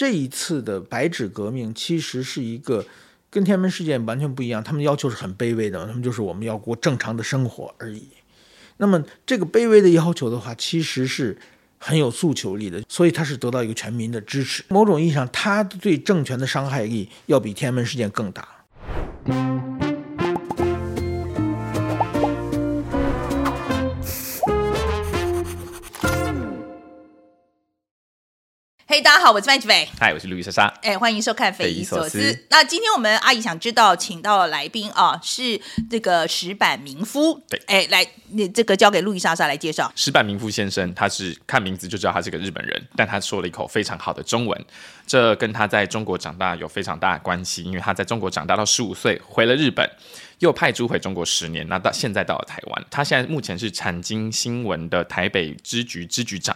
这一次的白纸革命其实是一个跟天安门事件完全不一样，他们要求是很卑微的，他们就是我们要过正常的生活而已。那么这个卑微的要求的话，其实是很有诉求力的，所以他是得到一个全民的支持。某种意义上，他对政权的伤害力要比天安门事件更大。嘿，大家好，我是范吉伟。嗨，我是路易莎莎。哎，欢迎收看《匪夷夷所所思思》。那今天我们阿姨想知道，请到的来宾啊，是这个石板民夫。对哎，来，你这个交给路易莎莎来介绍。石板民夫先生，他是看名字就知道他是个日本人，但他说了一口非常好的中文，这跟他在中国长大有非常大的关系，因为他在中国长大到十五岁，回了日本，又派驻回中国十年，那到现在到了台湾，他现在目前是产经新闻的台北支局支局长。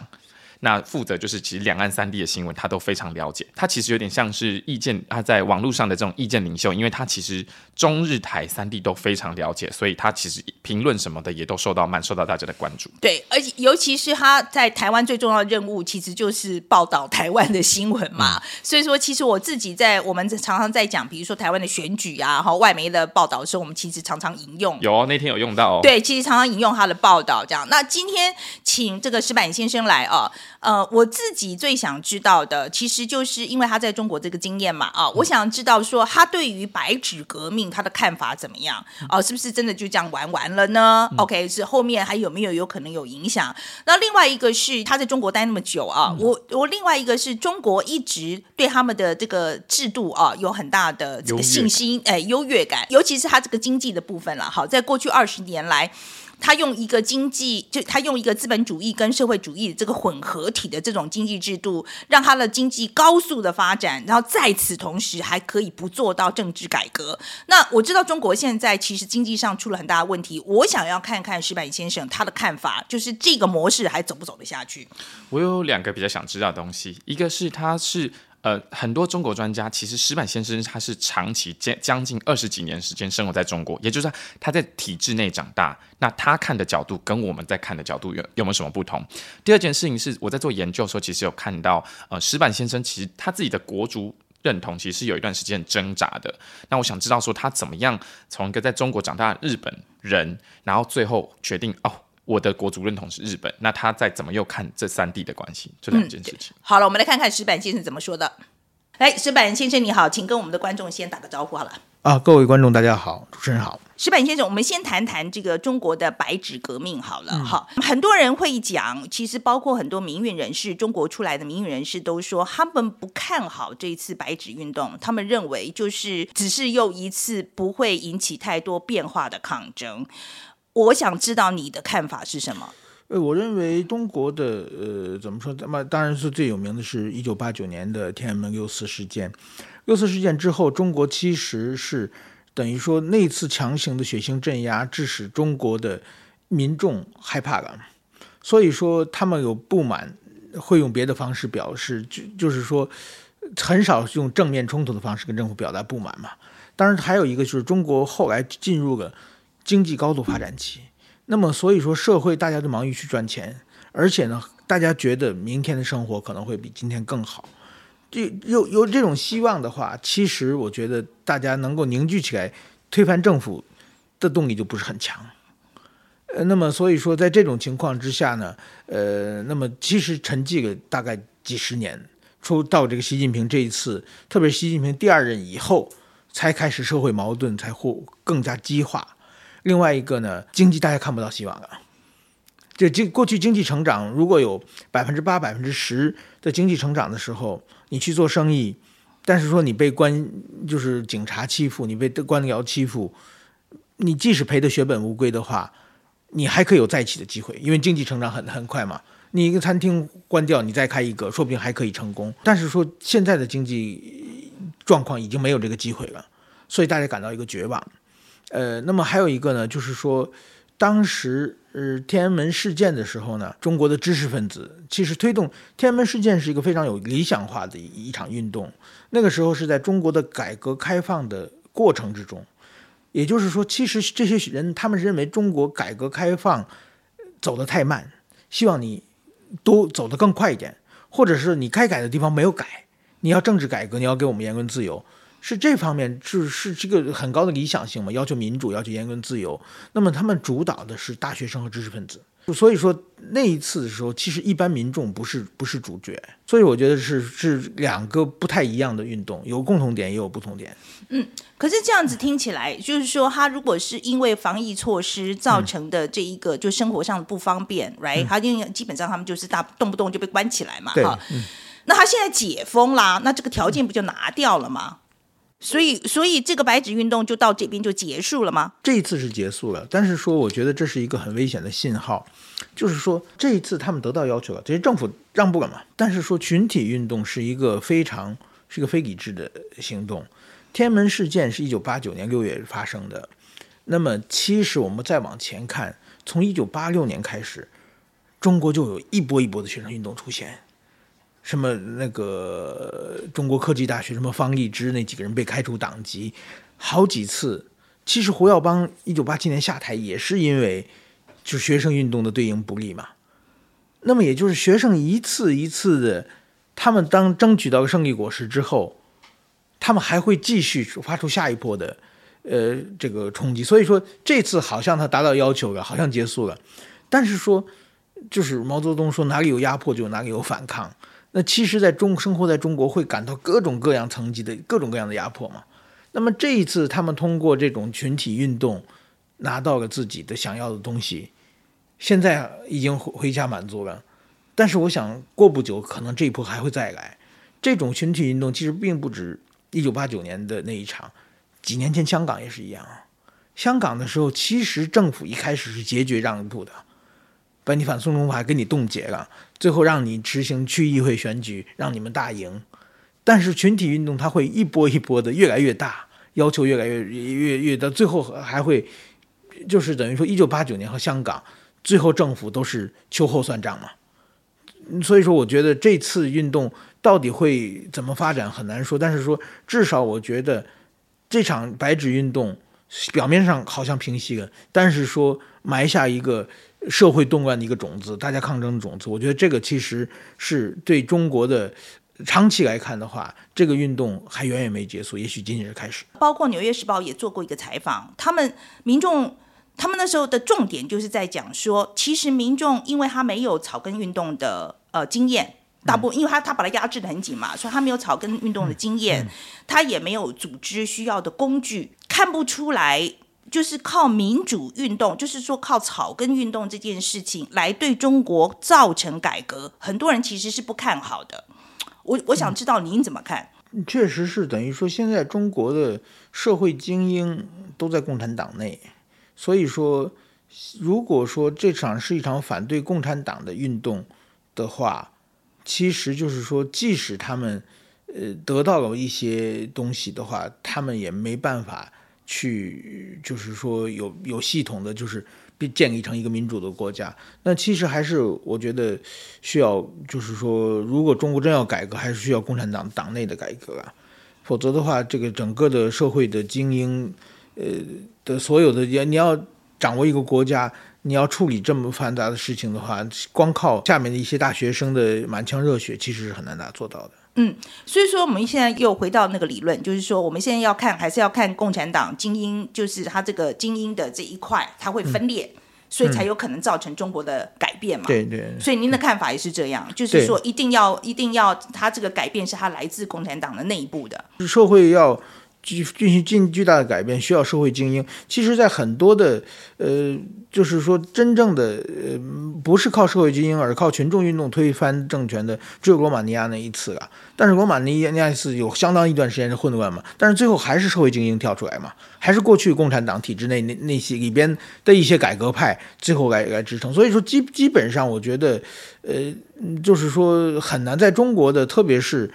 那负责就是其实两岸三地的新闻，他都非常了解。他其实有点像是意见，他在网络上的这种意见领袖，因为他其实中日台三地都非常了解，所以他其实评论什么的也都受到蛮受到大家的关注。对，而且尤其是他在台湾最重要的任务，其实就是报道台湾的新闻嘛。所以说，其实我自己在我们常常在讲，比如说台湾的选举啊，哈，外媒的报道的时候，我们其实常常引用。有哦，那天有用到哦。对，其实常常引用他的报道，这样。那今天请这个石板先生来啊，呃，我自己最想知道的，其实就是因为他在中国这个经验嘛，啊，我想知道说他对于白纸革命他的看法怎么样，哦、是不是真的就这样玩完了呢、o k 是后面还有没有有可能有影响？那另外一个是他在中国待那么久啊，我我另外一个是中国一直对他们的这个制度啊有很大的这个信心，哎，优越感，尤其是他这个经济的部分了。好，在过去二十年来。他用一个经济，就他用一个资本主义跟社会主义这个混合体的这种经济制度，让他的经济高速的发展，然后在此同时还可以不做到政治改革。那我知道中国现在其实经济上出了很大的问题，我想要看看石板先生他的看法，就是这个模式还走不走得下去？我有两个比较想知道的东西，一个是他是呃很多中国专家，其实石板先生他是长期将将近二十几年时间生活在中国，也就是他在体制内长大，那他看的角度跟我们在看的角度有有没有什么不同？第二件事情是我在做研究的时候，其实有看到呃石板先生其实他自己的国族。认同其实是有一段时间挣扎的，那我想知道说他怎么样从一个在中国长大的日本人，然后最后决定哦，我的国族认同是日本，那他再怎么又看这三地的关系，这两件事情。好了，我们来看看石板先生怎么说的。来，石板先生你好，请跟我们的观众先打个招呼好了。啊，各位观众大家好，主持人好。石板先生，我们先谈谈这个中国的白纸革命好了哈、很多人会讲，其实包括很多民运人士，中国出来的民运人士都说，他们不看好这一次白纸运动，他们认为就是只是又一次不会引起太多变化的抗争。我想知道你的看法是什么？呃，我认为中国的呃怎么说？那么当然是最有名的是一九八九年的天安门六四事件。六四事件之后，中国其实是等于说那次强行的血腥镇压，致使中国的民众害怕了，所以说他们有不满，会用别的方式表示，就就是说很少用正面冲突的方式跟政府表达不满嘛。当然，还有一个就是中国后来进入了经济高度发展期。那么所以说，社会大家都忙于去赚钱，而且呢，大家觉得明天的生活可能会比今天更好。这有有这种希望的话，其实我觉得大家能够凝聚起来推翻政府的动力就不是很强。呃，那么所以说，在这种情况之下呢，呃，那么其实沉寂了大概几十年，出到这个习近平这一次，特别是习近平第二任以后，才开始社会矛盾才会更加激化。另外一个呢，经济大家看不到希望了。这经过去经济成长，如果有百分之八、百分之十的经济成长的时候，你去做生意，但是说你被官就是警察欺负，你被官僚欺负，你即使赔得血本无归的话，你还可以有再起的机会，因为经济成长很很快嘛。你一个餐厅关掉，你再开一个，说不定还可以成功。但是说现在的经济状况已经没有这个机会了，所以大家感到一个绝望。呃，那么还有一个呢，就是说，当时呃天安门事件的时候呢，中国的知识分子其实推动天安门事件是一个非常有理想化的一一场运动。那个时候是在中国的改革开放的过程之中，也就是说，其实这些人他们认为中国改革开放走得太慢，希望你多走得更快一点，或者是你该改的地方没有改，你要政治改革，你要给我们言论自由，是这方面是是这个很高的理想性嘛？要求民主，要求言论自由。那么他们主导的是大学生和知识分子。所以说那一次的时候，其实一般民众不是不是主角，所以我觉得是是两个不太一样的运动，有共同点也有不同点。嗯，可是这样子听起来，就是说他如果是因为防疫措施造成的这一个就生活上的不方便，right？他因为基本上他们就是大动不动就被关起来嘛，哈。那他现在解封啦，那这个条件不就拿掉了吗？所以，所以这个白纸运动就到这边就结束了吗？这一次是结束了，但是说我觉得这是一个很危险的信号，就是说这一次他们得到要求了，这些政府让步了嘛。但是说群体运动是一个非常是一个非理智的行动。天安门事件是一九八九年六月发生的，那么其实我们再往前看，从一九八六年开始，中国就有一波一波的学生运动出现。什么那个中国科技大学什么方励之那几个人被开除党籍，好几次。其实胡耀邦一九八七年下台也是因为就学生运动的对应不利嘛。那么也就是学生一次一次的，他们当争取到胜利果实之后，他们还会继续发出下一波的呃这个冲击。所以说这次好像他达到要求了，好像结束了。但是说就是毛泽东说哪里有压迫就哪里有反抗。那其实，在中生活在中国，会感到各种各样层级的各种各样的压迫嘛。那么这一次，他们通过这种群体运动，拿到了自己的想要的东西，现在已经回家满足了。但是，我想过不久，可能这一波还会再来。这种群体运动其实并不止一九八九年的那一场，几年前香港也是一样。香港的时候，其实政府一开始是坚决让步的。把你反送中法给你冻结了，最后让你执行区议会选举，让你们大赢。但是群体运动它会一波一波的越来越大，要求越来越越越到最后还会就是等于说一九八九年和香港最后政府都是秋后算账嘛。所以说，我觉得这次运动到底会怎么发展很难说。但是说至少我觉得这场白纸运动表面上好像平息了，但是说埋下一个。社会动乱的一个种子，大家抗争的种子，我觉得这个其实是对中国的长期来看的话，这个运动还远远没结束，也许仅仅是开始。包括《纽约时报》也做过一个采访，他们民众他们那时候的重点就是在讲说，其实民众因为他没有草根运动的呃经验，大部分因为他他把它压制的很紧嘛，所以他没有草根运动的经验，他也没有组织需要的工具，看不出来。就是靠民主运动，就是说靠草根运动这件事情来对中国造成改革，很多人其实是不看好的。我我想知道您怎么看？确实是等于说，现在中国的社会精英都在共产党内，所以说，如果说这场是一场反对共产党的运动的话，其实就是说，即使他们呃得到了一些东西的话，他们也没办法。去就是说有有系统的就是建立成一个民主的国家，那其实还是我觉得需要就是说，如果中国真要改革，还是需要共产党党内的改革啊，否则的话，这个整个的社会的精英，呃的所有的你要掌握一个国家，你要处理这么繁杂的事情的话，光靠下面的一些大学生的满腔热血，其实是很难达做到的。嗯，所以说我们现在又回到那个理论，就是说我们现在要看，还是要看共产党精英，就是他这个精英的这一块，它会分裂，所以才有可能造成中国的改变嘛。对对。所以您的看法也是这样，就是说一定要一定要，他这个改变是他来自共产党的内部的社会要。进进行进巨大的改变，需要社会精英。其实，在很多的呃，就是说，真正的呃，不是靠社会精英，而靠群众运动推翻政权的，只有罗马尼亚那一次了。但是，罗马尼亚那一次有相当一段时间是混乱嘛，但是最后还是社会精英跳出来嘛，还是过去共产党体制内那那些里边的一些改革派最后来来支撑。所以说，基基本上，我觉得，呃，就是说很难在中国的，特别是。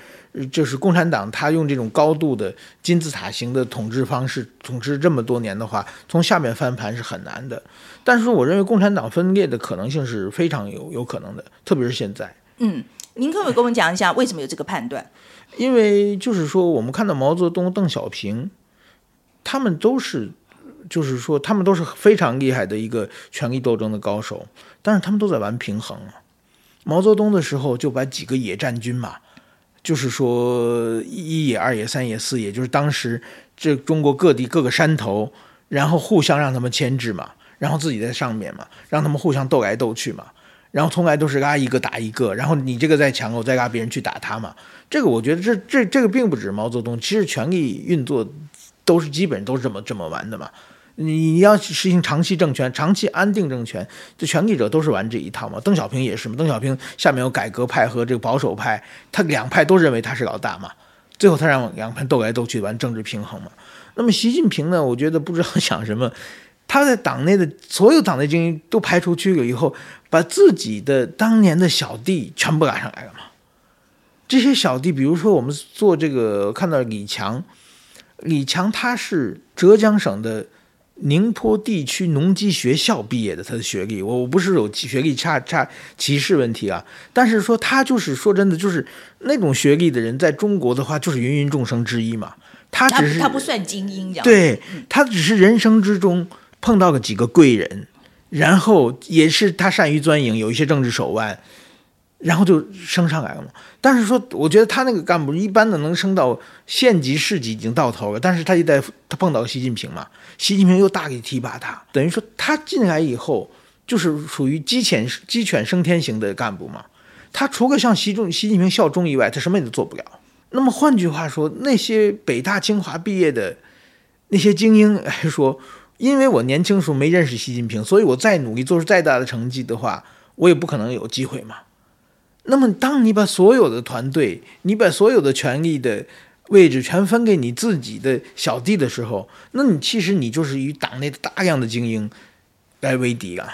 就是共产党，他用这种高度的金字塔型的统治方式统治这么多年的话，从下面翻盘是很难的。但是，我认为共产党分裂的可能性是非常有有可能的，特别是现在。嗯，您可不可以跟我们讲一下为什么有这个判断？因为就是说，我们看到毛泽东、邓小平，他们都是，就是说，他们都是非常厉害的一个权力斗争的高手，但是他们都在玩平衡。毛泽东的时候就把几个野战军嘛。就是说一野、二野、三野、四野，就是当时这中国各地各个山头，然后互相让他们牵制嘛，然后自己在上面嘛，让他们互相斗来斗去嘛，然后从来都是拉一个打一个，然后你这个再强，我再拉别人去打他嘛。这个我觉得这这这个并不止毛泽东，其实权力运作都是基本都是这么这么玩的嘛。你要实行长期政权、长期安定政权，这权力者都是玩这一套嘛。邓小平也是嘛。邓小平下面有改革派和这个保守派，他两派都认为他是老大嘛。最后他让两派斗来斗去玩政治平衡嘛。那么习近平呢？我觉得不知道想什么，他在党内的所有党内精英都排除去了以后，把自己的当年的小弟全部拉上来了嘛。这些小弟，比如说我们做这个看到李强，李强他是浙江省的。宁波地区农机学校毕业的，他的学历，我我不是有学历差差歧视问题啊，但是说他就是说真的，就是那种学历的人，在中国的话就是芸芸众生之一嘛。他只是他不算精英，对他只是人生之中碰到了几个贵人，然后也是他善于钻营，有一些政治手腕。然后就升上来了嘛。但是说，我觉得他那个干部一般的能升到县级、市级已经到头了。但是他一在他碰到习近平嘛，习近平又大力提拔他，等于说他进来以后就是属于鸡犬鸡犬升天型的干部嘛。他除了向习中习近平效忠以外，他什么也都做不了。那么换句话说，那些北大清华毕业的那些精英来 说，因为我年轻时候没认识习近平，所以我再努力做出再大的成绩的话，我也不可能有机会嘛。那么，当你把所有的团队，你把所有的权力的位置全分给你自己的小弟的时候，那你其实你就是与党内的大量的精英来为敌了。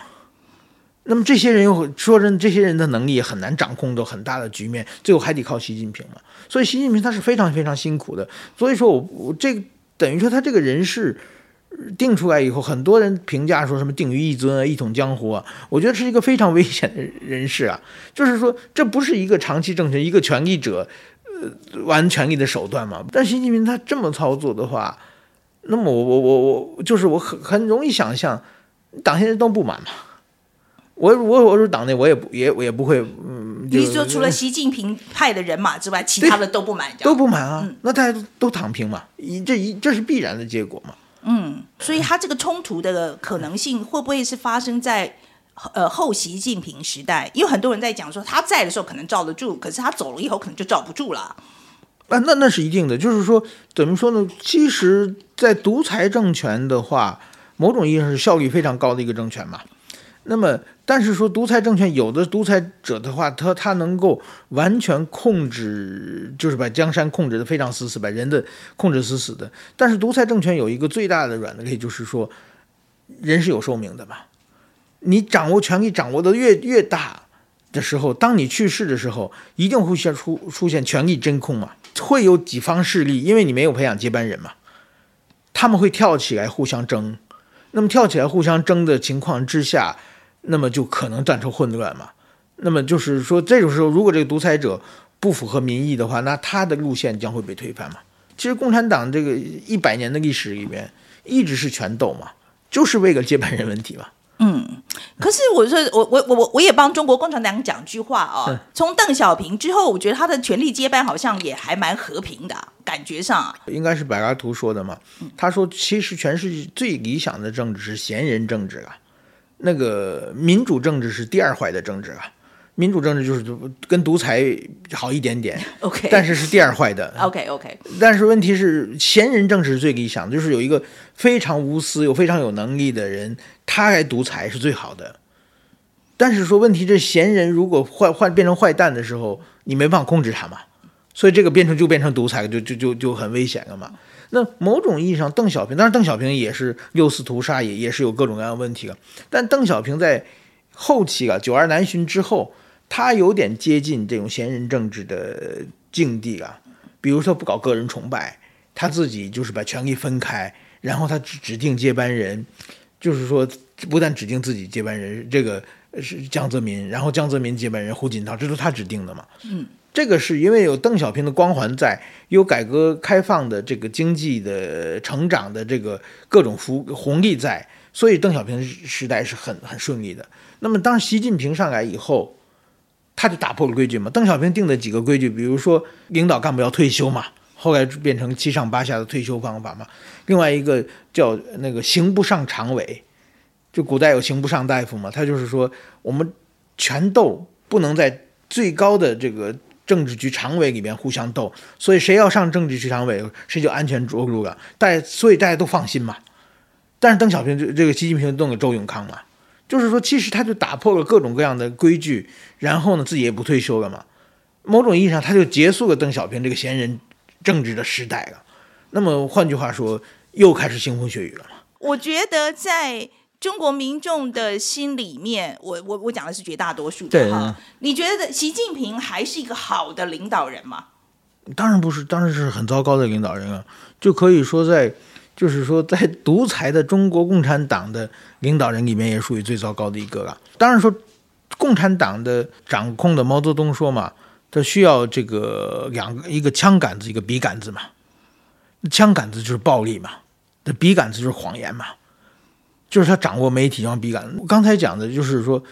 那么这些人又说真，这些人的能力也很难掌控到很大的局面，最后还得靠习近平嘛。所以，习近平他是非常非常辛苦的。所以说我我这等于说他这个人是。定出来以后，很多人评价说什么“定于一尊”啊，“一统江湖”啊，我觉得是一个非常危险的人士啊。就是说，这不是一个长期政权、一个权力者呃玩权力的手段嘛？但习近平他这么操作的话，那么我我我我就是我很很容易想象，党现在都不满嘛。我我我是党内，我也不也我也不会嗯。你说除了习近平派的人马之外，其他的都不满，都不满啊？那大家都都躺平嘛？一这一这是必然的结果嘛？嗯，所以他这个冲突的可能性会不会是发生在呃后习近平时代？因为很多人在讲说他在的时候可能罩得住，可是他走了以后可能就罩不住了。啊，那那是一定的，就是说怎么说呢？其实，在独裁政权的话，某种意义上是效率非常高的一个政权嘛。那么，但是说独裁政权有的独裁者的话，他他能够完全控制，就是把江山控制的非常死死，把人的控制死死的。但是独裁政权有一个最大的软肋，就是说人是有寿命的嘛。你掌握权力掌握的越越大的时候，当你去世的时候，一定会现出出现权力真空嘛，会有几方势力，因为你没有培养接班人嘛，他们会跳起来互相争。那么跳起来互相争的情况之下。那么就可能战成混乱嘛？那么就是说，这种时候，如果这个独裁者不符合民意的话，那他的路线将会被推翻嘛？其实共产党这个一百年的历史里面，一直是权斗嘛，就是为了接班人问题嘛。嗯，可是我说，我我我我我也帮中国共产党讲句话啊。从邓小平之后，我觉得他的权力接班好像也还蛮和平的感觉上。应该是柏拉图说的嘛？他说，其实全世界最理想的政治是贤人政治啊。那个民主政治是第二坏的政治啊，民主政治就是跟独裁好一点点，OK，但是是第二坏的，OK OK。但是问题是贤人政治是最理想的，就是有一个非常无私又非常有能力的人，他来独裁是最好的。但是说问题，这贤人如果坏坏变成坏蛋的时候，你没办法控制他嘛，所以这个变成就变成独裁，就就就就很危险了嘛。那某种意义上，邓小平，当然邓小平也是六四屠杀，也也是有各种各样的问题了。但邓小平在后期啊，九二南巡之后，他有点接近这种贤人政治的境地啊。比如说不搞个人崇拜，他自己就是把权力分开，然后他指指定接班人，就是说不但指定自己接班人，这个是江泽民，然后江泽民接班人胡锦涛，这都他指定的嘛。嗯。这个是因为有邓小平的光环在，有改革开放的这个经济的成长的这个各种福红利在，所以邓小平时代是很很顺利的。那么当习近平上来以后，他就打破了规矩嘛。邓小平定的几个规矩，比如说领导干部要退休嘛，后来变成七上八下的退休方法嘛。另外一个叫那个刑不上常委，就古代有刑不上大夫嘛，他就是说我们权斗不能在最高的这个政治局常委里面互相斗，所以谁要上政治局常委，谁就安全着陆了。大家所以大家都放心嘛。但是邓小平这这个习近平弄了周永康嘛，就是说其实他就打破了各种各样的规矩，然后呢自己也不退休了嘛。某种意义上，他就结束了邓小平这个闲人政治的时代了。那么换句话说，又开始腥风血雨了嘛。我觉得在中国民众的心里面，我我我讲的是绝大多数对的哈。你觉得习近平还是一个好的领导人吗？当然不是，当然是很糟糕的领导人啊，就可以说在，就是说在独裁的中国共产党的领导人里面，也属于最糟糕的一个了。当然说，共产党的掌控的毛泽东说嘛，他需要这个两个，一个枪杆子，一个笔杆子嘛。枪杆子就是暴力嘛，那笔杆子就是谎言嘛，就是他掌握媒体，然后笔杆。我刚才讲的就是说。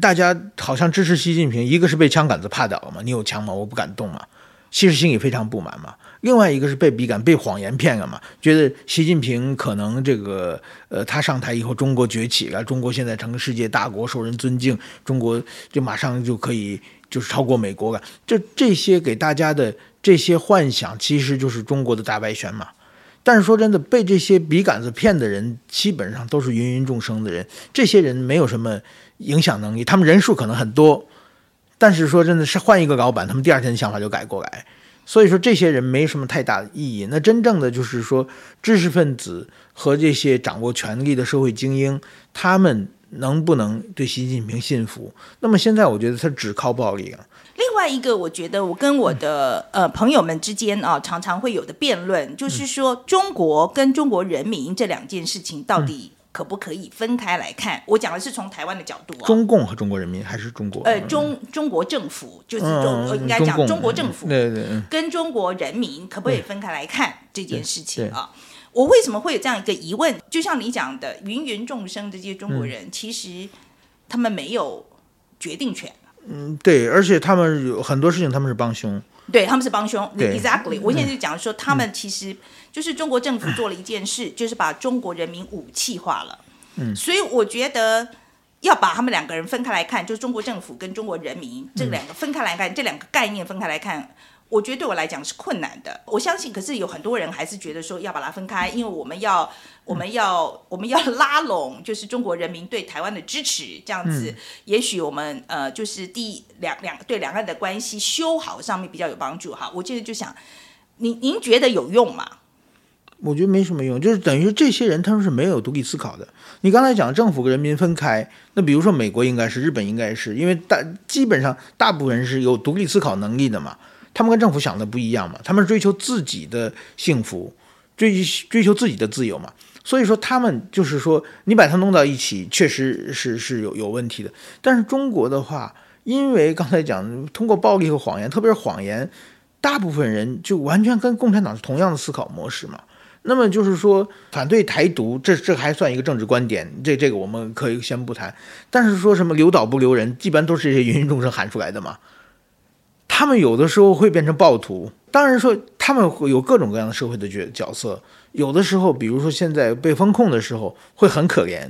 大家好像支持习近平，一个是被枪杆子怕倒了嘛，你有枪吗？我不敢动嘛，其实心里非常不满嘛。另外一个是被笔杆、被谎言骗了嘛，觉得习近平可能这个呃，他上台以后中国崛起了，中国现在成世界大国，受人尊敬，中国就马上就可以就是超过美国了。这这些给大家的这些幻想，其实就是中国的大外宣嘛。但是说真的，被这些笔杆子骗的人，基本上都是芸芸众生的人，这些人没有什么。影响能力，他们人数可能很多，但是说真的是换一个老板，他们第二天想法就改过来。所以说这些人没什么太大的意义。那真正的就是说知识分子和这些掌握权力的社会精英，他们能不能对习近平信服？那么现在我觉得他只靠暴力了。另外一个，我觉得我跟我的呃朋友们之间啊，常常会有的辩论，就是说中国跟中国人民这两件事情到底。可不可以分开来看？我讲的是从台湾的角度啊。中共和中国人民还是中国？呃，中中国政府就是中，应该讲中国政府对对跟中国人民可不可以分开来看这件事情啊？我为什么会有这样一个疑问？就像你讲的，芸芸众生这些中国人，其实他们没有决定权。嗯，对，而且他们有很多事情他们是帮凶。对，他们是帮凶。Exactly，我现在就讲说，他们其实。就是中国政府做了一件事，就是把中国人民武器化了。嗯，所以我觉得要把他们两个人分开来看，就是中国政府跟中国人民这两个分开来看，这两个概念分开来看，我觉得对我来讲是困难的。我相信，可是有很多人还是觉得说要把它分开，因为我们要我们要我们要拉拢，就是中国人民对台湾的支持，这样子，也许我们呃，就是第两两对两岸的关系修好上面比较有帮助哈。我现在就想，您您觉得有用吗？我觉得没什么用，就是等于这些人他们是没有独立思考的。你刚才讲政府跟人民分开，那比如说美国应该是，日本应该是，因为大基本上大部分人是有独立思考能力的嘛，他们跟政府想的不一样嘛，他们追求自己的幸福，追追求自己的自由嘛，所以说他们就是说你把它弄到一起，确实是是有有问题的。但是中国的话，因为刚才讲通过暴力和谎言，特别是谎言，大部分人就完全跟共产党是同样的思考模式嘛。那么就是说，反对台独，这这还算一个政治观点，这这个我们可以先不谈。但是说什么留岛不留人，基本都是这些芸芸众生喊出来的嘛。他们有的时候会变成暴徒，当然说他们会有各种各样的社会的角角色。有的时候，比如说现在被封控的时候，会很可怜，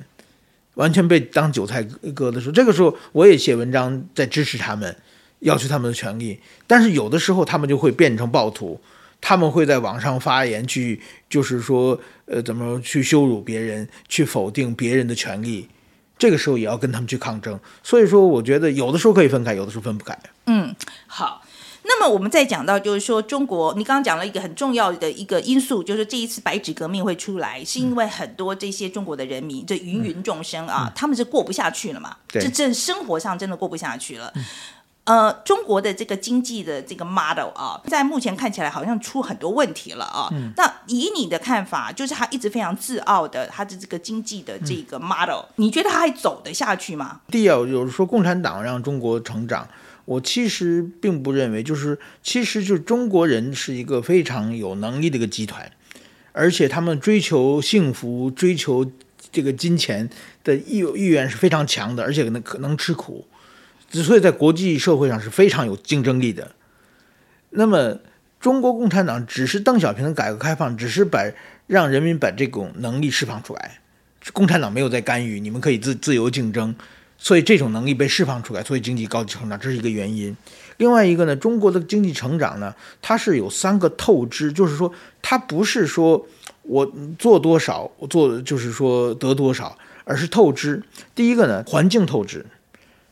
完全被当韭菜割的时候，这个时候我也写文章在支持他们，要求他们的权利。但是有的时候，他们就会变成暴徒。他们会在网上发言，去就是说，呃，怎么去羞辱别人，去否定别人的权利，这个时候也要跟他们去抗争。所以说，我觉得有的时候可以分开，有的时候分不开。嗯，好。那么我们再讲到，就是说，中国，你刚刚讲了一个很重要的一个因素，就是这一次白纸革命会出来，是因为很多这些中国的人民，这芸芸众生啊，他们是过不下去了嘛？这这生活上真的过不下去了。呃，中国的这个经济的这个 model 啊，在目前看起来好像出很多问题了啊。那以你的看法，就是他一直非常自傲的他的这个经济的这个 model，你觉得他还走得下去吗？第一啊，有说共产党让中国成长，我其实并不认为，就是其实就是中国人是一个非常有能力的一个集团，而且他们追求幸福、追求这个金钱的意意愿是非常强的，而且能可能吃苦。之所以在国际社会上是非常有竞争力的。那么，中国共产党只是邓小平的改革开放，只是把让人民把这种能力释放出来，共产党没有在干预，你们可以自自由竞争，所以这种能力被释放出来，所以经济高级成长，这是一个原因。另外一个呢，中国的经济成长呢，它是有三个透支，就是说，它不是说我做多少，我做就是说得多少，而是透支。第一个呢，环境透支。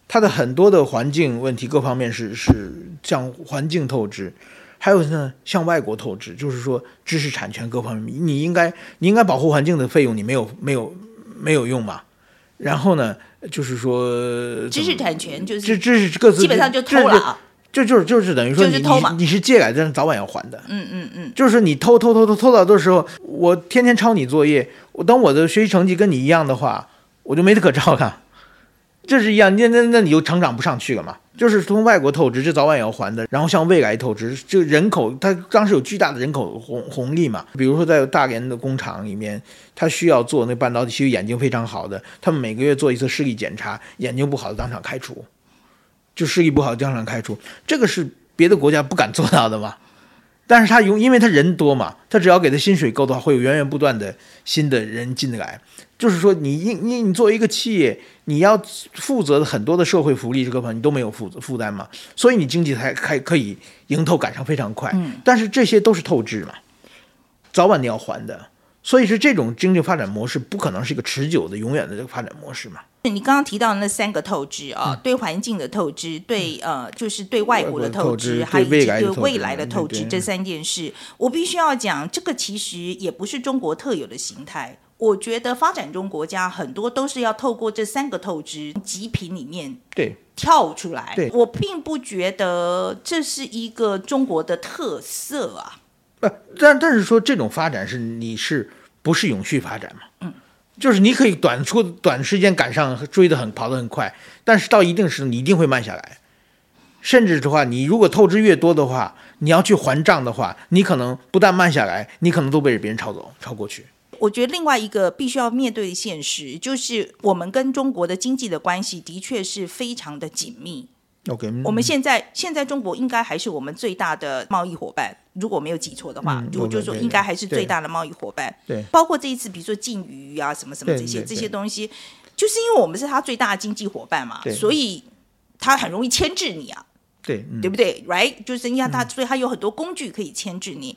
它的很多的环境问题各方面是是向环境透支，还有呢向外国透支，就是说知识产权各方面，你应该你应该保护环境的费用你没有没有没有用嘛？然后呢就是说知识产权就是知知识各自基本上就偷了啊，这就是就是等于说你你你是借来的，早晚要还的。嗯嗯嗯，就是你偷偷偷偷偷到的时候，我天天抄你作业，我等我的学习成绩跟你一样的话，我就没得可抄了。这是一样，那那那你就成长不上去了嘛？就是从外国透支，这早晚也要还的。然后向未来透支，就人口，它当时有巨大的人口红红利嘛。比如说在大连的工厂里面，他需要做那半导体，其实眼睛非常好的，他们每个月做一次视力检查，眼睛不好的当场开除，就视力不好当场开除，这个是别的国家不敢做到的嘛。但是他用，因为他人多嘛，他只要给他薪水够的话，会有源源不断的新的人进来。就是说，你你你你作为一个企业，你要负责的很多的社会福利这个方面你都没有负负担嘛，所以你经济才还可以迎头赶上非常快。嗯，但是这些都是透支嘛，早晚你要还的，所以是这种经济发展模式不可能是一个持久的、永远的这个发展模式嘛。你刚刚提到那三个透支啊，对环境的透支，对呃，就是对外国的透支，还有以及对未来的透支，这三件事，我必须要讲，这个其实也不是中国特有的形态。我觉得发展中国家很多都是要透过这三个透支极品里面对跳出来。对，我并不觉得这是一个中国的特色啊。不，但但是说这种发展是你是不是永续发展嘛？嗯，就是你可以短出短时间赶上追得很跑得很快，但是到一定时你一定会慢下来。甚至的话，你如果透支越多的话，你要去还账的话，你可能不但慢下来，你可能都被别人抄走抄过去。我觉得另外一个必须要面对的现实，就是我们跟中国的经济的关系的确是非常的紧密。OK，我们现在现在中国应该还是我们最大的贸易伙伴，如果没有记错的话，我就说应该还是最大的贸易伙伴。对，包括这一次，比如说禁渔啊，什么什么这些这些东西，就是因为我们是他最大的经济伙伴嘛，所以他很容易牵制你啊。对，对不对？Right，就是你看他，所以他有很多工具可以牵制你。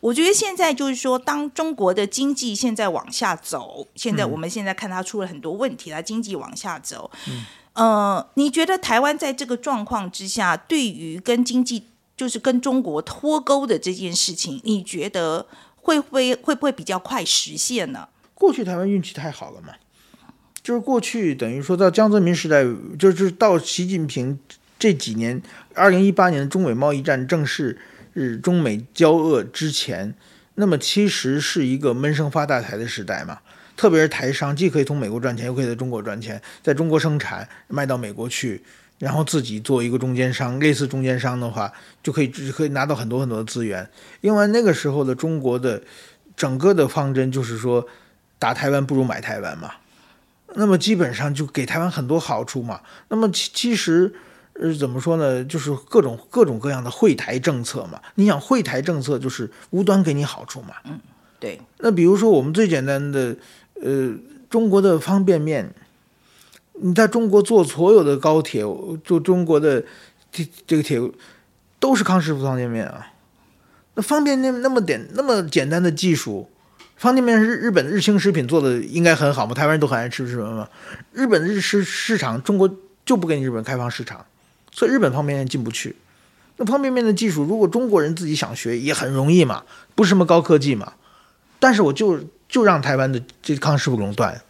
我觉得现在就是说，当中国的经济现在往下走，现在我们现在看它出了很多问题，它经济往下走。呃，你觉得台湾在这个状况之下，对于跟经济就是跟中国脱钩的这件事情，你觉得会不会会不会比较快实现呢？过去台湾运气太好了嘛，就是过去等于说到江泽民时代，就是到习近平。这几年，二零一八年中美贸易战正式是中美交恶之前，那么其实是一个闷声发大财的时代嘛。特别是台商，既可以从美国赚钱，又可以在中国赚钱，在中国生产卖到美国去，然后自己做一个中间商，类似中间商的话，就可以可以拿到很多很多的资源。因为那个时候的中国的整个的方针就是说，打台湾不如买台湾嘛。那么基本上就给台湾很多好处嘛。那么其其实。呃，怎么说呢？就是各种各种各样的惠台政策嘛。你想，惠台政策就是无端给你好处嘛。嗯，对。那比如说，我们最简单的，呃，中国的方便面，你在中国坐所有的高铁，坐中国的这这个铁路，都是康师傅方便面啊。那方便面那么点那么简单的技术，方便面是日本的日清食品做的，应该很好嘛？台湾人都很爱吃什么嘛？日本日市市场，中国就不给你日本开放市场。所以日本方便面进不去，那方便面的技术，如果中国人自己想学，也很容易嘛，不是什么高科技嘛。但是我就就让台湾的这康师傅垄断，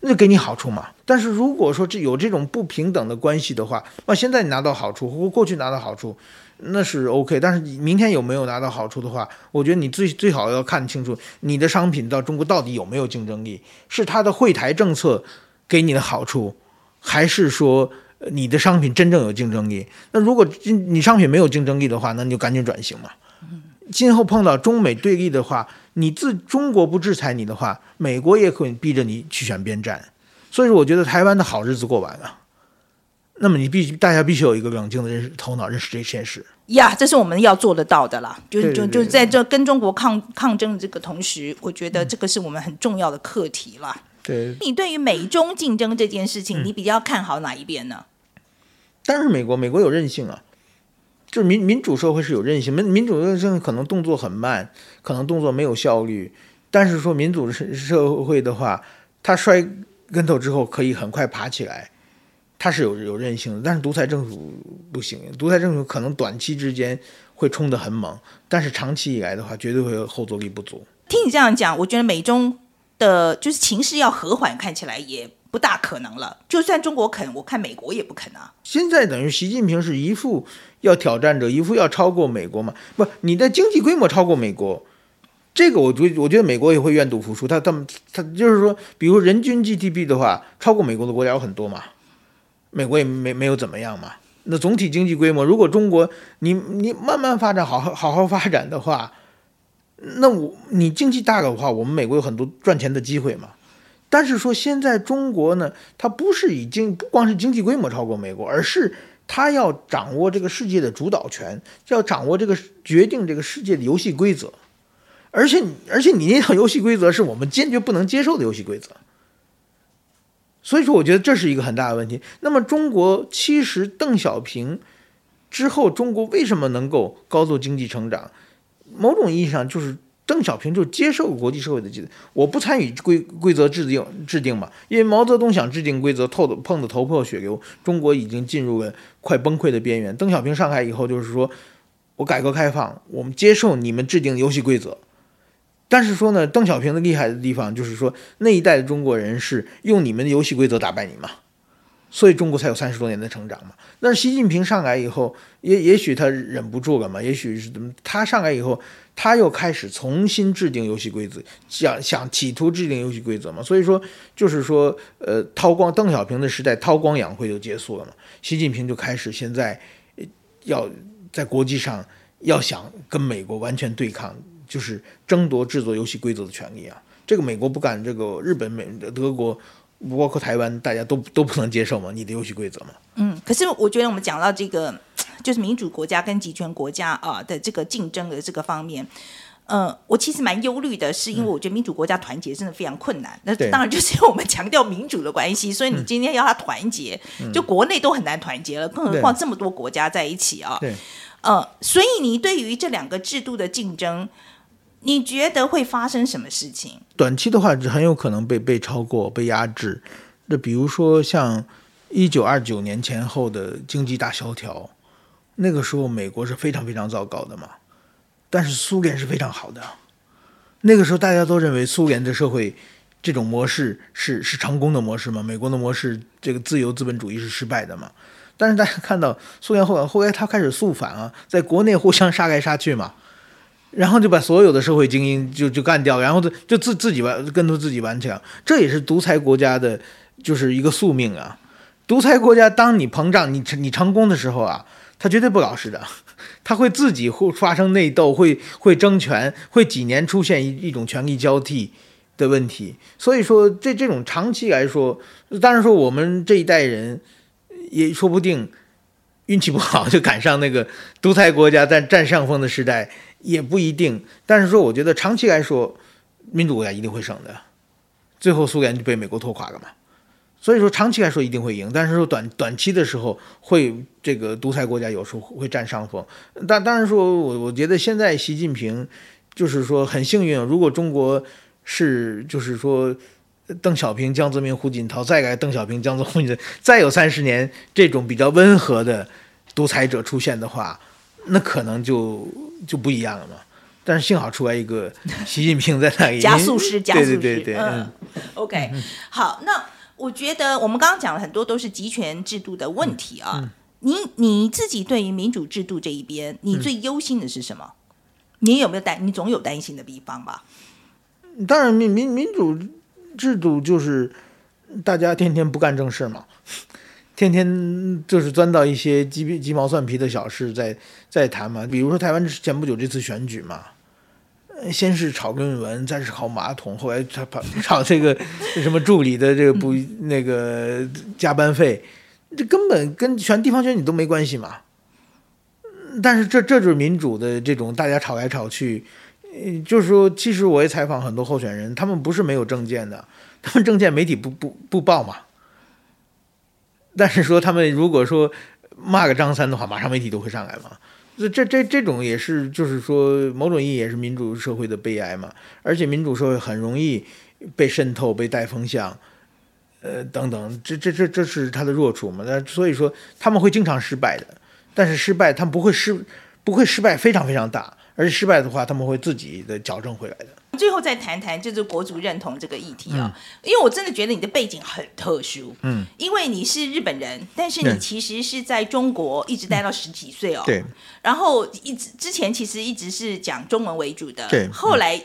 那就给你好处嘛。但是如果说这有这种不平等的关系的话，那现在你拿到好处或过去拿到好处，那是 OK。但是明天有没有拿到好处的话，我觉得你最最好要看清楚你的商品到中国到底有没有竞争力，是它的惠台政策给你的好处，还是说？你的商品真正有竞争力，那如果你商品没有竞争力的话，那你就赶紧转型嘛。今后碰到中美对立的话，你自中国不制裁你的话，美国也可以逼着你去选边站。所以说，我觉得台湾的好日子过完了。那么你必须大家必须有一个冷静的认识头脑，认识这现实。呀，这是我们要做得到的啦。就是就就在这跟中国抗抗争的这个同时，我觉得这个是我们很重要的课题啦。对，你对于美中竞争这件事嗯情，你比较看好哪一边呢？但是美国美国有韧性啊，就是民民主社会是有韧性，民民主社会可能动作很慢，可能动作没有效率，但是说民主社社会的话，它摔跟头之后可以很快爬起来，它是有有韧性的。但是独裁政府不行，独裁政府可能短期之间会冲得很猛，但是长期以来的话，绝对会有后坐力不足。听你这样讲，我觉得美中的就是情势要和缓，看起来也不大可能了。就算中国肯，我看美国也不肯啊。现在等于习近平是一副要挑战者，一副要超过美国嘛？不，你的经济规模超过美国，这个我觉我觉得美国也会愿赌服输。他他们他就是说，比如人均 GDP 的话，超过美国的国家有很多嘛，美国也没没有怎么样嘛。那总体经济规模，如果中国你你慢慢发展，好好好好发展的话，那我你经济大的话，我们美国有很多赚钱的机会嘛。但是说现在中国呢，它不是已经不光是经济规模超过美国，而是它要掌握这个世界的主导权，要掌握这个决定这个世界的游戏规则，而且而且你那套游戏规则是我们坚决不能接受的游戏规则。所以说，我觉得这是一个很大的问题。那么，中国其实邓小平之后，中国为什么能够高速经济成长？某种意义上就是邓小平就接受国际社会的制定，我不参与规规则制定制定嘛，因为毛泽东想制定规则，透的碰得头破血流，中国已经进入了快崩溃的边缘。邓小平上台以后就是说，我改革开放，我们接受你们制定游戏规则。但是说呢，邓小平的厉害的地方就是说，那一代的中国人是用你们的游戏规则打败你嘛，所以中国才有三十多年的成长嘛。那习近平上来以后，也也许他忍不住了嘛，也许是怎么，他上来以后，他又开始重新制定游戏规则，想想企图制定游戏规则嘛。所以说，就是说，呃，韬光邓小平的时代韬光养晦就结束了嘛，习近平就开始现在要在国际上要想跟美国完全对抗。就是争夺制作游戏规则的权利啊！这个美国不敢，这个日本、美、德国，包括台湾，大家都都不能接受嘛？你的游戏规则嘛？嗯，可是我觉得我们讲到这个，就是民主国家跟集权国家啊的这个竞争的这个方面。呃，我其实蛮忧虑的，是因为我觉得民主国家团结真的非常困难。那当然就是因为我们强调民主的关系，所以你今天要他团结，就国内都很难团结了，更何况这么多国家在一起啊。对。呃，所以你对于这两个制度的竞争，你觉得会发生什么事情？短期的话，很有可能被被超过、被压制。那比如说像一九二九年前后的经济大萧条，那个时候美国是非常非常糟糕的嘛，但是苏联是非常好的。那个时候大家都认为苏联的社会这种模式是是成功的模式嘛，美国的模式这个自由资本主义是失败的嘛。但是大家看到苏联后来后来他开始肃反啊，在国内互相杀来杀去嘛。然后就把所有的社会精英就就干掉，然后就自自己完跟着自己玩起来，这也是独裁国家的，就是一个宿命啊。独裁国家，当你膨胀、你成你成功的时候啊，他绝对不老实的，他会自己会发生内斗，会会争权，会几年出现一一种权力交替的问题。所以说，这这种长期来说，当然说我们这一代人也说不定运气不好就赶上那个 独裁国家占占上风的时代。也不一定，但是说，我觉得长期来说，民主国家一定会胜的。最后苏联就被美国拖垮了嘛，所以说长期来说一定会赢，但是说短短期的时候会这个独裁国家有时候会占上风。但当然说，我我觉得现在习近平就是说很幸运，如果中国是就是说邓小平、江泽民、胡锦涛再改邓小平、江泽民、胡锦，再有三十年这种比较温和的独裁者出现的话，那可能就。就不一样了嘛，但是幸好出来一个习近平在那里加速师，加速师，对对对对，嗯，OK，好，那我觉得我们刚刚讲了很多都是集权制度的问题啊，嗯、你你自己对于民主制度这一边，你最忧心的是什么？你有没有担？你总有担心的地方吧？当然，民民民主制度就是大家天天不干正事嘛。天天就是钻到一些鸡皮鸡毛蒜皮的小事在在谈嘛，比如说台湾前不久这次选举嘛，先是炒论文，再是炒马桶，后来炒炒这个 什么助理的这个不那个加班费，这根本跟选地方选举都没关系嘛。但是这这就是民主的这种大家吵来吵去，呃，就是说，其实我也采访很多候选人，他们不是没有证件的，他们证件媒体不不不报嘛。但是说他们如果说骂个张三的话，马上媒体都会上来嘛。这这这这种也是，就是说某种意义也是民主社会的悲哀嘛。而且民主社会很容易被渗透、被带风向，呃等等，这这这这是他的弱处嘛。那所以说他们会经常失败的。但是失败，他们不会失，不会失败非常非常大，而且失败的话，他们会自己的矫正回来的。最后再谈谈就是国族认同这个议题啊，因为我真的觉得你的背景很特殊，嗯，因为你是日本人，但是你其实是在中国一直待到十几岁哦，对，然后一直之前其实一直是讲中文为主的，对，后来。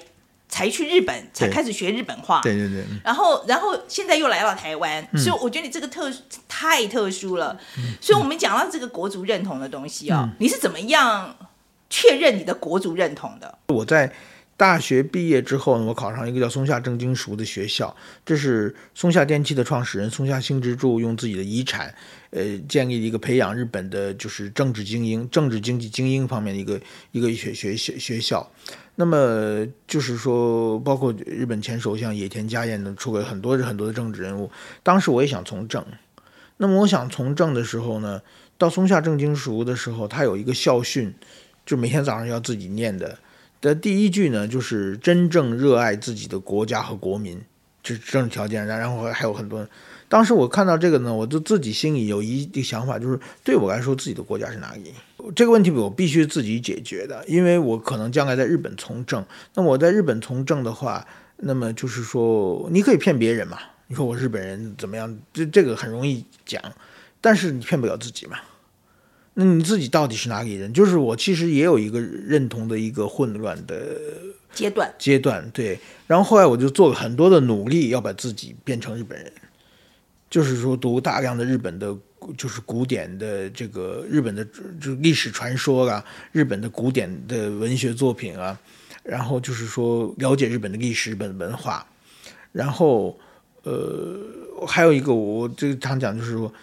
才去日本，才开始学日本话。对对对。然后，然后现在又来到台湾，所以我觉得你这个特太特殊了。所以，我们讲到这个国族认同的东西哦，你是怎么样确认你的国族认同的？我在大学毕业之后呢，我考上一个叫松下正经塾的学校，这是松下电器的创始人松下幸之助用自己的遗产，呃，建立一个培养日本的就是政治精英、政治经济精英方面的一个一个学学学学校。那么就是说，包括日本前首相野田佳彦呢，出轨很多很多的政治人物。当时我也想从政，那么我想从政的时候呢，到松下正经塾的时候，他有一个校训，就每天早上要自己念的。的第一句呢，就是真正热爱自己的国家和国民，这是政治条件。然后还有很多。当时我看到这个呢，我就自己心里有一个想法，就是对我来说，自己的国家是哪里？这个问题我必须自己解决的，因为我可能将来在日本从政。那我在日本从政的话，那么就是说，你可以骗别人嘛？你说我日本人怎么样？这这个很容易讲，但是你骗不了自己嘛？那你自己到底是哪里人？就是我其实也有一个认同的一个混乱的阶段阶段，对。然后后来我就做了很多的努力，要把自己变成日本人。就是说，读大量的日本的，就是古典的这个日本的就历史传说啊，日本的古典的文学作品啊，然后就是说了解日本的历史、日本文化，然后呃，还有一个我这个常讲就是说，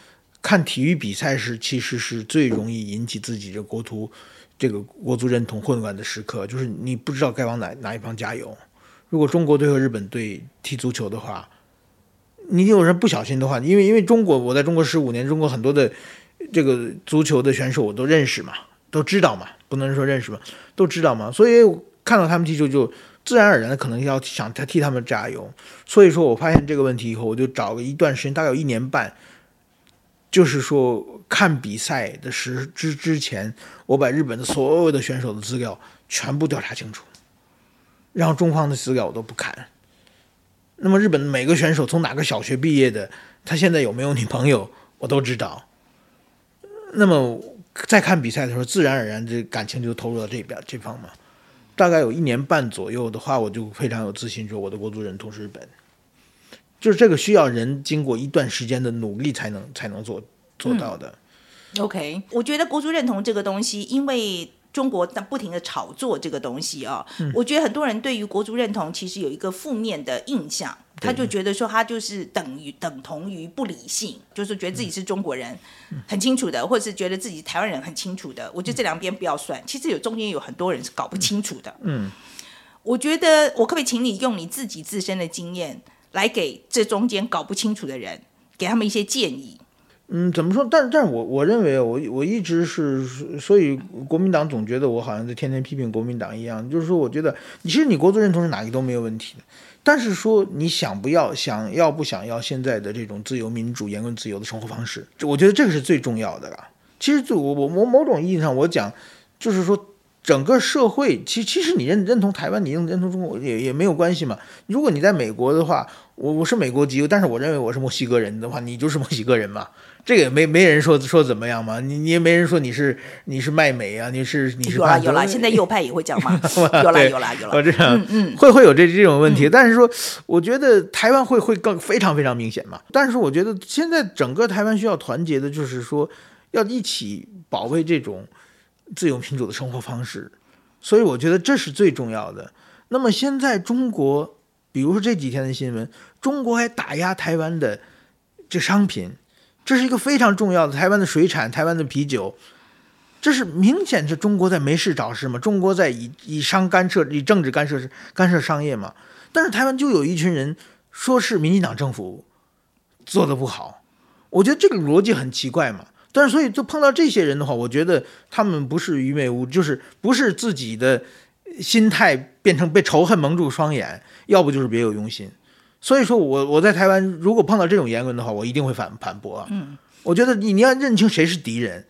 看体育比赛是其实是最容易引起自己的国图这个国足认同混乱的时刻，就是你不知道该往哪哪一方加油。如果中国队和日本队踢足球的话。你有人不小心的话，因为因为中国，我在中国十五年，中国很多的这个足球的选手我都认识嘛，都知道嘛，不能说认识嘛，都知道嘛，所以看到他们踢球就自然而然的可能要想他替他们加油。所以说我发现这个问题以后，我就找了一段时间，大概有一年半，就是说看比赛的时之之前，我把日本的所有的选手的资料全部调查清楚，然后中方的资料我都不看。那么日本每个选手从哪个小学毕业的，他现在有没有女朋友，我都知道。那么在看比赛的时候，自然而然这感情就投入到这边这方嘛。大概有一年半左右的话，我就非常有自信说我的国足认同是日本。就是这个需要人经过一段时间的努力才能才能做做到的。OK，我觉得国足认同这个东西，因为。中国在不停的炒作这个东西啊，我觉得很多人对于国足认同其实有一个负面的印象，他就觉得说他就是等于等同于不理性，就是觉得自己是中国人很清楚的，或者是觉得自己台湾人很清楚的。我觉得这两边不要算，其实有中间有很多人是搞不清楚的。嗯，我觉得我可不可以请你用你自己自身的经验来给这中间搞不清楚的人，给他们一些建议。嗯，怎么说？但但我我认为，我我一直是，所以国民党总觉得我好像在天天批评国民党一样。就是说，我觉得，其实你国族认同是哪个都没有问题的，但是说你想不要，想要不想要现在的这种自由民主、言论自由的生活方式，我觉得这个是最重要的了。其实，就我我我某种意义上，我讲就是说。整个社会，其其实你认认同台湾，你认认同中国也也没有关系嘛。如果你在美国的话，我我是美国籍，但是我认为我是墨西哥人的话，你就是墨西哥人嘛。这个也没没人说说怎么样嘛。你你也没人说你是你是卖美啊，你是你是有啦有啦，现在右派也会讲嘛，有啦有啦有啦。我这样嗯嗯，会会有这这种问题，但是说我觉得台湾会会更非常非常明显嘛。但是我觉得现在整个台湾需要团结的，就是说要一起保卫这种。自由民主的生活方式，所以我觉得这是最重要的。那么现在中国，比如说这几天的新闻，中国还打压台湾的这商品，这是一个非常重要的台湾的水产、台湾的啤酒，这是明显是中国在没事找事嘛？中国在以以商干涉、以政治干涉干涉商业嘛？但是台湾就有一群人说是民进党政府做的不好，我觉得这个逻辑很奇怪嘛。但是所以就碰到这些人的话，我觉得他们不是愚昧无，就是不是自己的心态变成被仇恨蒙住双眼，要不就是别有用心。所以说我我在台湾如果碰到这种言论的话，我一定会反反驳啊。嗯，我觉得你你要认清谁是敌人，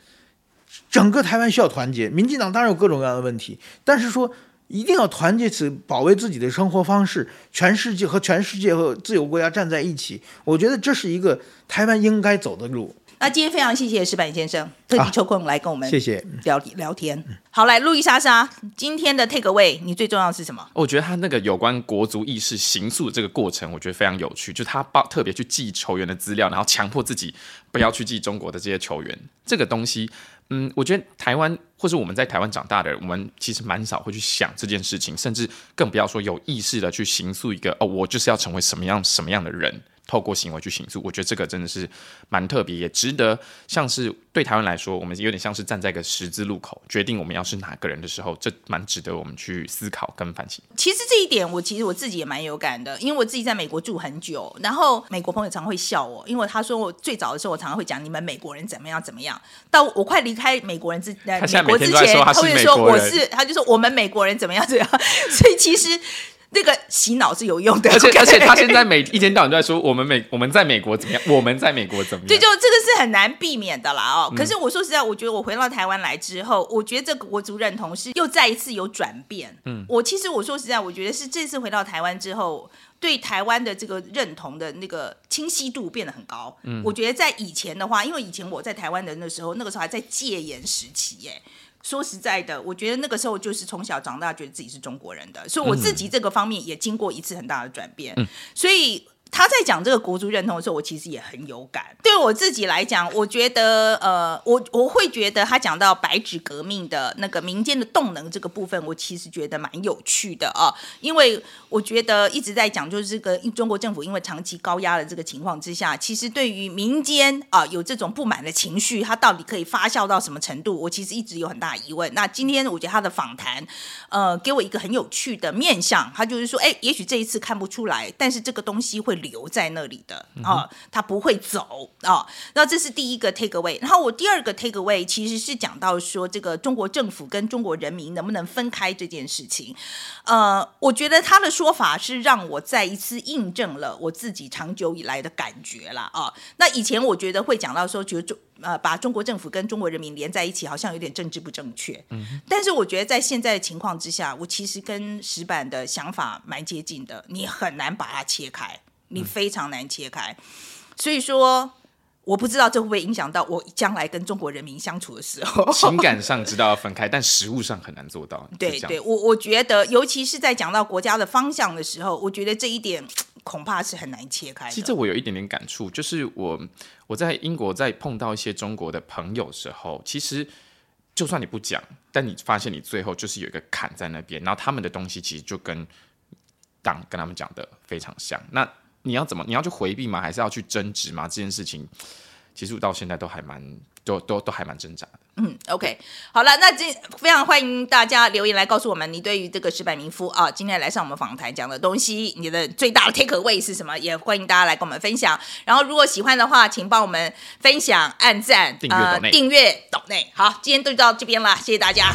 整个台湾需要团结。民进党当然有各种各样的问题，但是说一定要团结起保卫自己的生活方式，全世界和全世界和自由国家站在一起，我觉得这是一个台湾应该走的路。那今天非常谢谢石板先生特地抽空来跟我们谢谢聊聊天。好，来路易莎莎，今天的 take away，你最重要是什么？我觉得他那个有关国足意识形塑这个过程，我觉得非常有趣。就他报特别去记球员的资料，然后强迫自己不要去记中国的这些球员。这个东西，嗯，我觉得台湾或是我们在台湾长大的人，我们其实蛮少会去想这件事情，甚至更不要说有意识的去形塑一个哦，我就是要成为什么样什么样的人。透过行为去形塑，我觉得这个真的是蛮特别，也值得像是对台湾来说，我们有点像是站在一个十字路口，决定我们要是哪个人的时候，这蛮值得我们去思考跟反省。其实这一点，我其实我自己也蛮有感的，因为我自己在美国住很久，然后美国朋友常会笑我，因为他说我最早的时候，我常常会讲你们美国人怎么样怎么样，到我快离开美国人之呃美国之前，他会说我是，他就说我们美国人怎么样怎么样，所以其实。那个洗脑是有用的，而且而且他现在每一天到晚都在说我们美我们在美国怎么样，我们在美国怎么样？对，就这个是很难避免的啦哦。可是我说实在，我觉得我回到台湾来之后，我觉得这个国族认同是又再一次有转变。嗯，我其实我说实在，我觉得是这次回到台湾之后，对台湾的这个认同的那个清晰度变得很高。嗯，我觉得在以前的话，因为以前我在台湾的那时候，那个时候还在戒严时期，耶。说实在的，我觉得那个时候就是从小长大，觉得自己是中国人的，所以我自己这个方面也经过一次很大的转变，所以。他在讲这个国族认同的时候，我其实也很有感。对我自己来讲，我觉得，呃，我我会觉得他讲到白纸革命的那个民间的动能这个部分，我其实觉得蛮有趣的啊。因为我觉得一直在讲，就是这个中国政府因为长期高压的这个情况之下，其实对于民间啊有这种不满的情绪，它到底可以发酵到什么程度，我其实一直有很大疑问。那今天我觉得他的访谈，呃，给我一个很有趣的面向，他就是说，哎，也许这一次看不出来，但是这个东西会。留在那里的啊，他不会走啊。那这是第一个 take away。然后我第二个 take away 其实是讲到说，这个中国政府跟中国人民能不能分开这件事情。呃，我觉得他的说法是让我再一次印证了我自己长久以来的感觉了啊。那以前我觉得会讲到说，觉得中呃把中国政府跟中国人民连在一起，好像有点政治不正确。嗯。但是我觉得在现在的情况之下，我其实跟石板的想法蛮接近的。你很难把它切开。你非常难切开，所以说我不知道这会不会影响到我将来跟中国人民相处的时候。情感上知道要分开，但实物上很难做到。对对，我我觉得，尤其是在讲到国家的方向的时候，我觉得这一点 恐怕是很难切开。其实这我有一点点感触，就是我我在英国在碰到一些中国的朋友时候，其实就算你不讲，但你发现你最后就是有一个坎在那边，然后他们的东西其实就跟党跟他们讲的非常像。那你要怎么？你要去回避吗？还是要去争执吗？这件事情，其实我到现在都还蛮，都都都还蛮挣扎的。嗯，OK，好了，那今非常欢迎大家留言来告诉我们，你对于这个石柏明夫啊，今天来上我们访谈讲的东西，你的最大的 take away 是什么？也欢迎大家来跟我们分享。然后，如果喜欢的话，请帮我们分享、按赞、呃、订阅、抖内。好，今天就到这边了，谢谢大家。